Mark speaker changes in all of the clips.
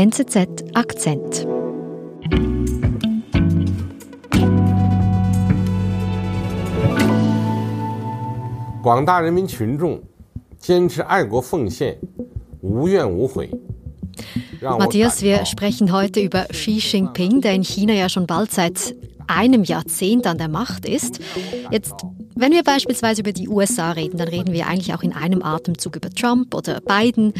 Speaker 1: NZZ Akzent. Matthias, wir sprechen heute über Xi Jinping, der in China ja schon bald seit einem Jahrzehnt an der Macht ist. Jetzt, wenn wir beispielsweise über die USA reden, dann reden wir eigentlich auch in einem Atemzug über Trump oder Biden.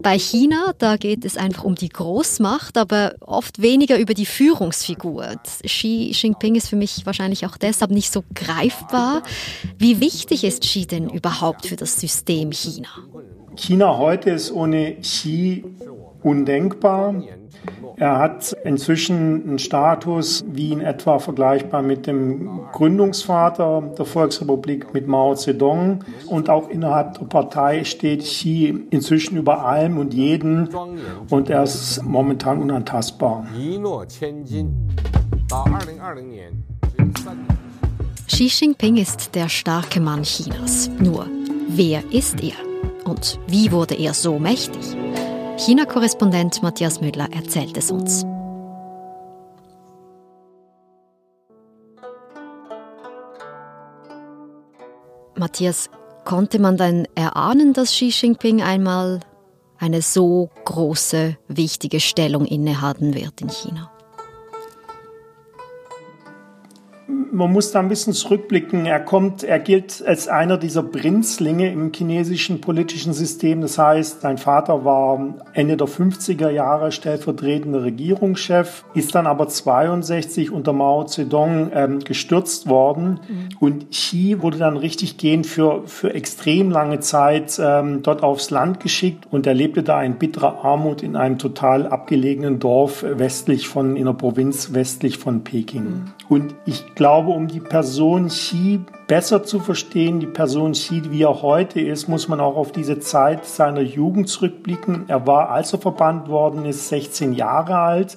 Speaker 1: Bei China, da geht es einfach um die Großmacht, aber oft weniger über die Führungsfigur. Xi Jinping ist für mich wahrscheinlich auch deshalb nicht so greifbar. Wie wichtig ist Xi denn überhaupt für das System China?
Speaker 2: China heute ist ohne Xi undenkbar. Er hat inzwischen einen Status wie in etwa vergleichbar mit dem Gründungsvater der Volksrepublik, mit Mao Zedong. Und auch innerhalb der Partei steht Xi inzwischen über allem und jeden. Und er ist momentan unantastbar.
Speaker 1: Xi Jinping ist der starke Mann Chinas. Nur, wer ist er? Und wie wurde er so mächtig? China-Korrespondent Matthias Müller erzählt es uns. Matthias, konnte man dann erahnen, dass Xi Jinping einmal eine so große, wichtige Stellung innehaben wird in China?
Speaker 2: Man muss da ein bisschen zurückblicken. Er kommt, er gilt als einer dieser Prinzlinge im chinesischen politischen System. Das heißt, sein Vater war Ende der 50er Jahre stellvertretender Regierungschef, ist dann aber 62 unter Mao Zedong ähm, gestürzt worden. Mhm. Und Xi wurde dann richtig gehend für, für extrem lange Zeit ähm, dort aufs Land geschickt und er lebte da in bitterer Armut in einem total abgelegenen Dorf westlich von, in der Provinz westlich von Peking. Mhm. Und ich glaube, um die Person Xi besser zu verstehen, die Person Xi, wie er heute ist, muss man auch auf diese Zeit seiner Jugend zurückblicken. Er war, als er verbannt worden ist, 16 Jahre alt.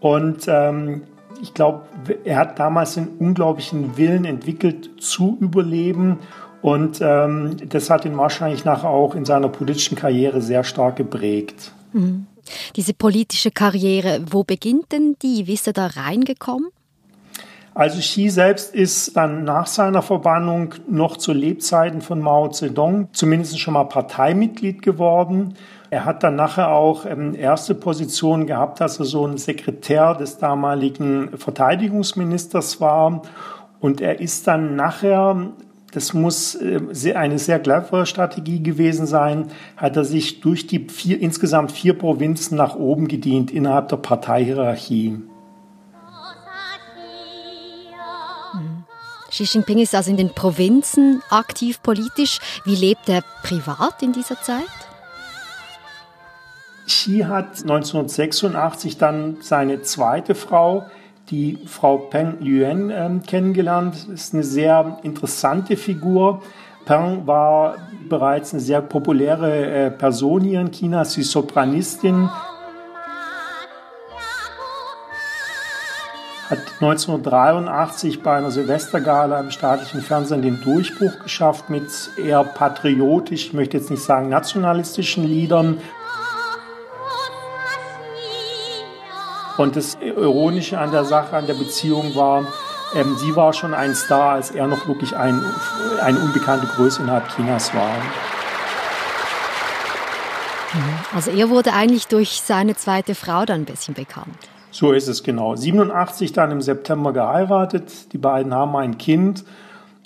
Speaker 2: Und ähm, ich glaube, er hat damals einen unglaublichen Willen entwickelt zu überleben. Und ähm, das hat ihn wahrscheinlich nachher auch in seiner politischen Karriere sehr stark geprägt.
Speaker 1: Mhm. Diese politische Karriere, wo beginnt denn die? Wie ist er da reingekommen?
Speaker 2: Also Xi selbst ist dann nach seiner Verbannung noch zu Lebzeiten von Mao Zedong zumindest schon mal Parteimitglied geworden. Er hat dann nachher auch ähm, erste Position gehabt, dass er so ein Sekretär des damaligen Verteidigungsministers war. Und er ist dann nachher das muss äh, eine sehr clevere Strategie gewesen sein, hat er sich durch die vier, insgesamt vier Provinzen nach oben gedient innerhalb der Parteihierarchie.
Speaker 1: Xi Jinping ist also in den Provinzen aktiv politisch. Wie lebt er privat in dieser Zeit?
Speaker 2: Xi hat 1986 dann seine zweite Frau, die Frau Peng Yuan, äh, kennengelernt. Das ist eine sehr interessante Figur. Peng war bereits eine sehr populäre äh, Person hier in China. Sie ist Sopranistin, hat 1983 bei einer Silvestergala im staatlichen Fernsehen den Durchbruch geschafft mit eher patriotisch, ich möchte jetzt nicht sagen nationalistischen Liedern. Und das Ironische an der Sache, an der Beziehung war, ähm, sie war schon ein Star, als er noch wirklich ein, eine unbekannte Größe innerhalb Chinas war.
Speaker 1: Also er wurde eigentlich durch seine zweite Frau dann ein bisschen bekannt.
Speaker 2: So ist es genau. 87 dann im September geheiratet. Die beiden haben ein Kind.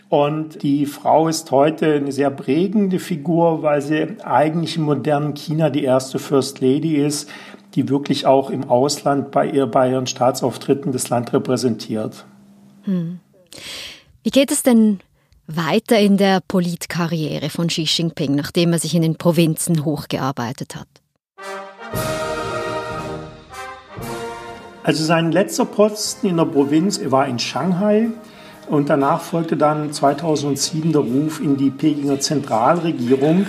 Speaker 2: Und die Frau ist heute eine sehr prägende Figur, weil sie eigentlich im modernen China die erste First Lady ist, die wirklich auch im Ausland bei, ihr, bei ihren Staatsauftritten das Land repräsentiert. Hm.
Speaker 1: Wie geht es denn weiter in der Politkarriere von Xi Jinping, nachdem er sich in den Provinzen hochgearbeitet hat?
Speaker 2: Also sein letzter Posten in der Provinz war in Shanghai und danach folgte dann 2007 der Ruf in die Pekinger Zentralregierung.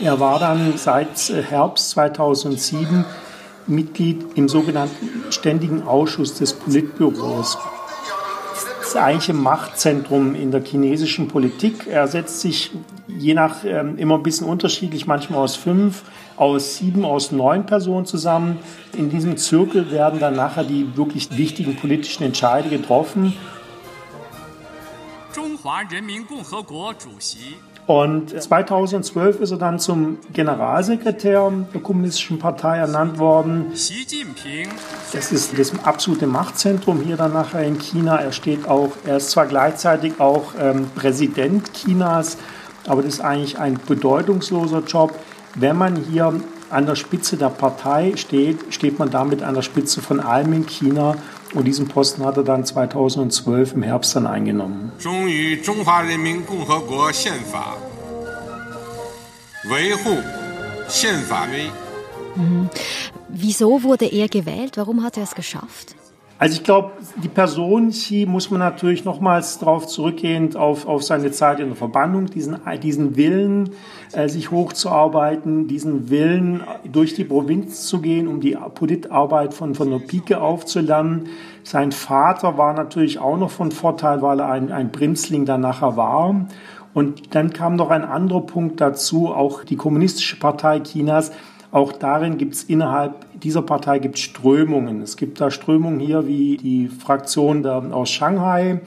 Speaker 2: Er war dann seit Herbst 2007 Mitglied im sogenannten Ständigen Ausschuss des Politbüros. Das eigentliche Machtzentrum in der chinesischen Politik. Er setzt sich je nach ähm, immer ein bisschen unterschiedlich, manchmal aus fünf, aus sieben, aus neun Personen zusammen. In diesem Zirkel werden dann nachher die wirklich wichtigen politischen Entscheide getroffen. Und 2012 ist er dann zum Generalsekretär der Kommunistischen Partei ernannt worden. Das ist das absolute Machtzentrum hier dann nachher in China. Er steht auch, er ist zwar gleichzeitig auch ähm, Präsident Chinas, aber das ist eigentlich ein bedeutungsloser Job. Wenn man hier an der Spitze der Partei steht, steht man damit an der Spitze von allem in China. Und diesen Posten hat er dann 2012 im Herbst dann eingenommen.
Speaker 1: Mhm. Wieso wurde er gewählt? Warum hat er es geschafft?
Speaker 2: Also ich glaube, die Person Xi muss man natürlich nochmals darauf zurückgehend auf, auf seine Zeit in der Verbannung, diesen, diesen Willen, äh, sich hochzuarbeiten, diesen Willen, durch die Provinz zu gehen, um die Politarbeit von, von der Pike aufzulernen. Sein Vater war natürlich auch noch von Vorteil, weil er ein, ein Prinzling dann nachher war. Und dann kam noch ein anderer Punkt dazu, auch die Kommunistische Partei Chinas auch darin gibt es innerhalb dieser Partei gibt Strömungen. Es gibt da Strömungen hier wie die Fraktion der, aus Shanghai.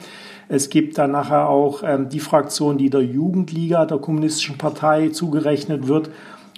Speaker 2: Es gibt dann nachher auch ähm, die Fraktion, die der Jugendliga der Kommunistischen Partei zugerechnet wird.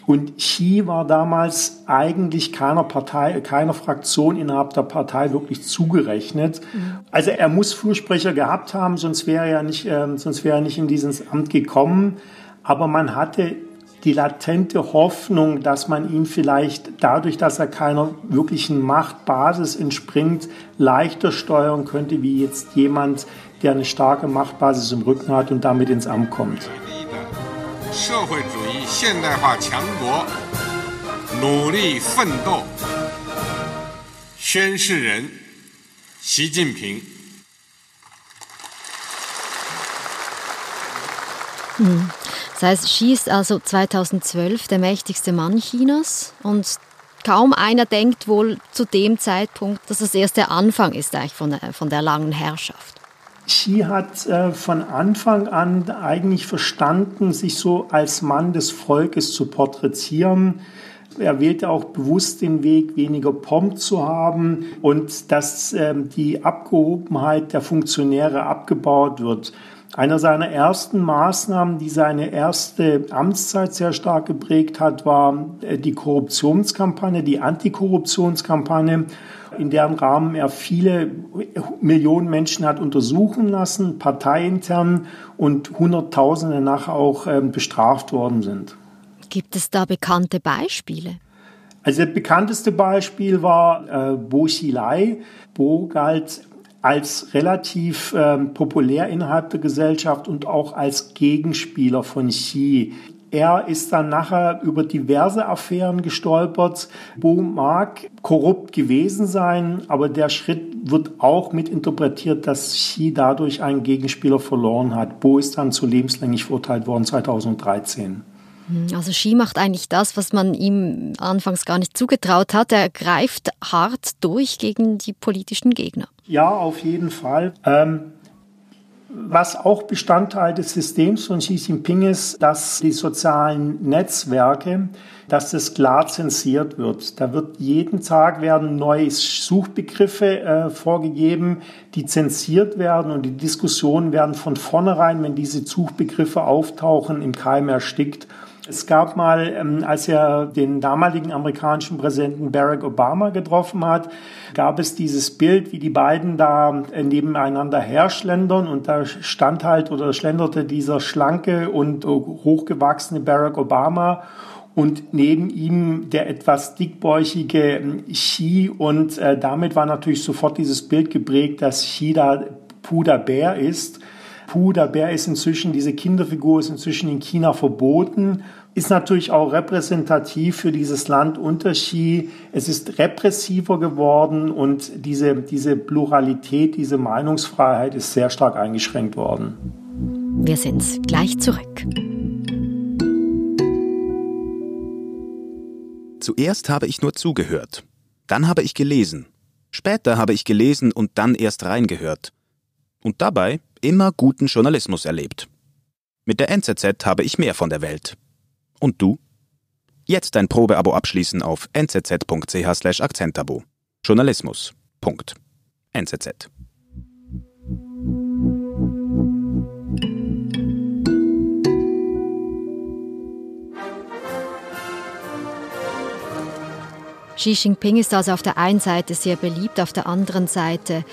Speaker 2: Und Xi war damals eigentlich keiner Partei, keiner Fraktion innerhalb der Partei wirklich zugerechnet. Mhm. Also er muss Fürsprecher gehabt haben, sonst wäre er nicht, äh, sonst wäre er nicht in dieses Amt gekommen. Aber man hatte die latente Hoffnung, dass man ihn vielleicht dadurch, dass er keiner wirklichen Machtbasis entspringt, leichter steuern könnte, wie jetzt jemand, der eine starke Machtbasis im Rücken hat und damit ins Amt kommt. 社会主义现代化强国努力奋斗，宣誓人习近平。
Speaker 1: 嗯。 Das heißt, Xi ist also 2012 der mächtigste Mann Chinas und kaum einer denkt wohl zu dem Zeitpunkt, dass es erst der Anfang ist eigentlich von der, von der langen Herrschaft.
Speaker 2: Xi hat äh, von Anfang an eigentlich verstanden, sich so als Mann des Volkes zu porträtieren. Er wählte auch bewusst den Weg, weniger Pomp zu haben und dass äh, die Abgehobenheit der Funktionäre abgebaut wird. Einer seiner ersten Maßnahmen, die seine erste Amtszeit sehr stark geprägt hat, war äh, die Korruptionskampagne, die Antikorruptionskampagne, in deren Rahmen er viele Millionen Menschen hat untersuchen lassen, parteiintern und Hunderttausende nachher auch ähm, bestraft worden sind.
Speaker 1: Gibt es da bekannte Beispiele?
Speaker 2: Also das bekannteste Beispiel war äh, Bo Xilai. Bo galt als relativ ähm, populär innerhalb der Gesellschaft und auch als Gegenspieler von Xi. Er ist dann nachher über diverse Affären gestolpert. Bo mag korrupt gewesen sein, aber der Schritt wird auch mit interpretiert, dass Xi dadurch einen Gegenspieler verloren hat. Bo ist dann zu lebenslänglich verurteilt worden 2013.
Speaker 1: Hm, also Xi macht eigentlich das, was man ihm anfangs gar nicht zugetraut hat. Er greift hart durch gegen die politischen Gegner.
Speaker 2: Ja, auf jeden Fall. Ähm, was auch Bestandteil des Systems von Xi Jinping ist, dass die sozialen Netzwerke, dass das klar zensiert wird. Da wird jeden Tag werden neue Suchbegriffe äh, vorgegeben, die zensiert werden und die Diskussionen werden von vornherein, wenn diese Suchbegriffe auftauchen, im Keim erstickt. Es gab mal, ähm, als er den damaligen amerikanischen Präsidenten Barack Obama getroffen hat, gab es dieses Bild, wie die beiden da äh, nebeneinander herschlendern und da stand halt oder schlenderte dieser schlanke und hochgewachsene Barack Obama und neben ihm der etwas dickbäuchige ähm, Xi und äh, damit war natürlich sofort dieses Bild geprägt, dass Xi da Puder Bär ist Pu, der Bär ist inzwischen, diese Kinderfigur ist inzwischen in China verboten, ist natürlich auch repräsentativ für dieses Land unter Xi. Es ist repressiver geworden und diese, diese Pluralität, diese Meinungsfreiheit ist sehr stark eingeschränkt worden.
Speaker 1: Wir sind gleich zurück.
Speaker 3: Zuerst habe ich nur zugehört. Dann habe ich gelesen. Später habe ich gelesen und dann erst reingehört. Und dabei immer guten Journalismus erlebt. Mit der NZZ habe ich mehr von der Welt. Und du? Jetzt ein Probeabo abschließen auf nzz.ch/akzentabo. Journalismus. Punkt. NZZ.
Speaker 1: Xi Jinping ist also auf der einen Seite sehr beliebt, auf der anderen Seite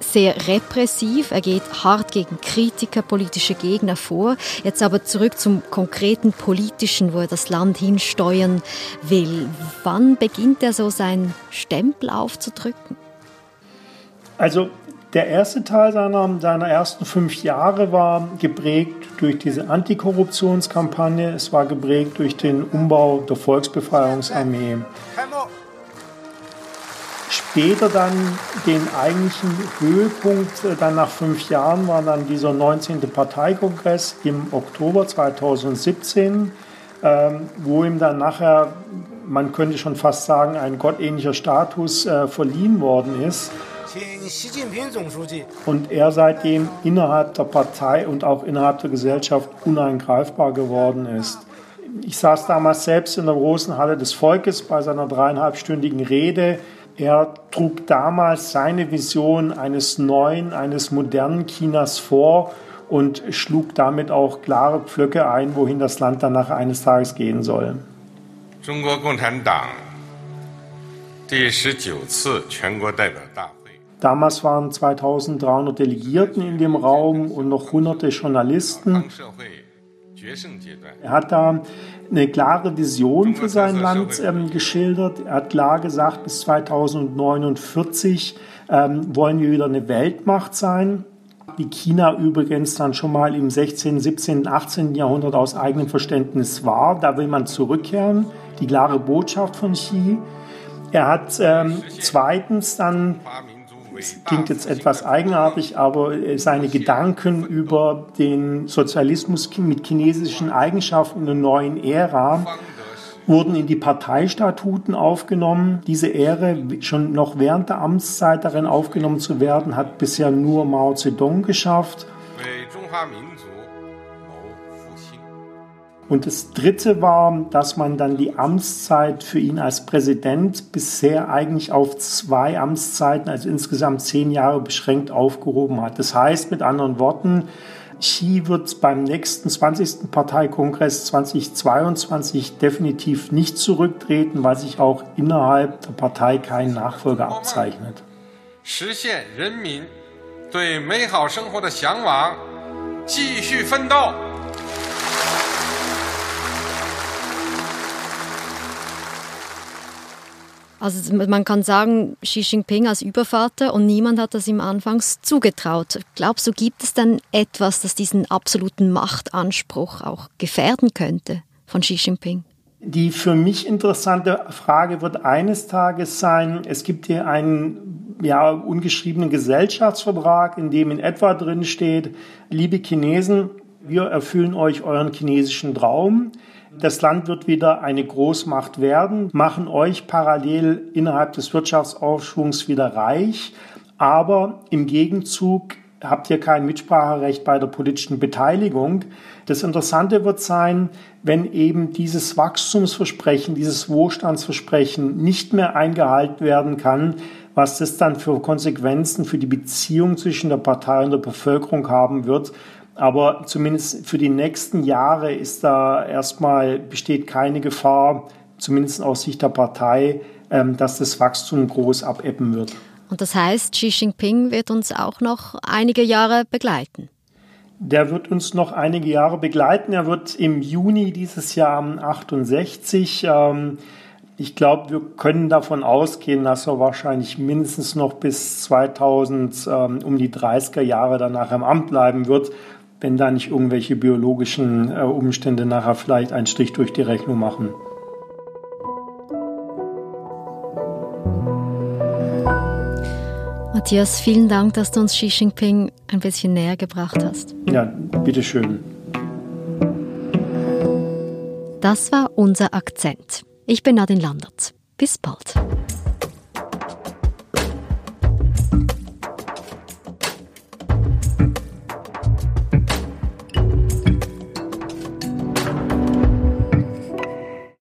Speaker 1: sehr repressiv. Er geht hart gegen Kritiker, politische Gegner vor. Jetzt aber zurück zum konkreten politischen, wo er das Land hinsteuern will. Wann beginnt er so seinen Stempel aufzudrücken?
Speaker 2: Also der erste Teil seiner, seiner ersten fünf Jahre war geprägt durch diese Antikorruptionskampagne. Es war geprägt durch den Umbau der Volksbefreiungsarmee später dann den eigentlichen Höhepunkt, äh, dann nach fünf Jahren, war dann dieser 19. Parteikongress im Oktober 2017, ähm, wo ihm dann nachher, man könnte schon fast sagen, ein gottähnlicher Status äh, verliehen worden ist. Und er seitdem innerhalb der Partei und auch innerhalb der Gesellschaft uneingreifbar geworden ist. Ich saß damals selbst in der großen Halle des Volkes bei seiner dreieinhalbstündigen Rede er trug damals seine Vision eines neuen, eines modernen Chinas vor und schlug damit auch klare Pflöcke ein, wohin das Land dann nach eines Tages gehen soll. Damals waren 2300 Delegierten in dem Raum und noch hunderte Journalisten. Er hat da eine klare Vision für sein Land ähm, geschildert. Er hat klar gesagt, bis 2049 ähm, wollen wir wieder eine Weltmacht sein. Wie China übrigens dann schon mal im 16., 17., 18. Jahrhundert aus eigenem Verständnis war. Da will man zurückkehren. Die klare Botschaft von Xi. Er hat ähm, zweitens dann es klingt jetzt etwas eigenartig, aber seine Gedanken über den Sozialismus mit chinesischen Eigenschaften in einer neuen Ära wurden in die Parteistatuten aufgenommen. Diese Ehre, schon noch während der Amtszeit darin aufgenommen zu werden, hat bisher nur Mao Zedong geschafft. Und das Dritte war, dass man dann die Amtszeit für ihn als Präsident bisher eigentlich auf zwei Amtszeiten, also insgesamt zehn Jahre beschränkt aufgehoben hat. Das heißt mit anderen Worten, Xi wird beim nächsten 20. Parteikongress 2022 definitiv nicht zurücktreten, weil sich auch innerhalb der Partei kein Nachfolger abzeichnet. 实现人民对美好生活的向往，继续奋斗。
Speaker 1: Also man kann sagen, Xi Jinping als Übervater und niemand hat das ihm anfangs zugetraut. Glaubst du, gibt es denn etwas, das diesen absoluten Machtanspruch auch gefährden könnte von Xi Jinping?
Speaker 2: Die für mich interessante Frage wird eines Tages sein, es gibt hier einen ja, ungeschriebenen Gesellschaftsvertrag, in dem in etwa drin steht, liebe Chinesen, wir erfüllen euch euren chinesischen Traum. Das Land wird wieder eine Großmacht werden, machen euch parallel innerhalb des Wirtschaftsaufschwungs wieder reich, aber im Gegenzug habt ihr kein Mitspracherecht bei der politischen Beteiligung. Das Interessante wird sein, wenn eben dieses Wachstumsversprechen, dieses Wohlstandsversprechen nicht mehr eingehalten werden kann, was das dann für Konsequenzen für die Beziehung zwischen der Partei und der Bevölkerung haben wird. Aber zumindest für die nächsten Jahre ist da erstmal besteht keine Gefahr, zumindest aus Sicht der Partei, ähm, dass das Wachstum groß abebben wird.
Speaker 1: Und das heißt, Xi Jinping wird uns auch noch einige Jahre begleiten.
Speaker 2: Der wird uns noch einige Jahre begleiten. Er wird im Juni dieses Jahr 68. Ähm, ich glaube, wir können davon ausgehen, dass er wahrscheinlich mindestens noch bis 2000 ähm, um die 30er Jahre danach im Amt bleiben wird wenn da nicht irgendwelche biologischen äh, Umstände nachher vielleicht einen Strich durch die Rechnung machen.
Speaker 1: Matthias, vielen Dank, dass du uns Xi Jinping ein bisschen näher gebracht hast.
Speaker 2: Ja, bitteschön.
Speaker 1: Das war unser Akzent. Ich bin Nadine Landert. Bis bald.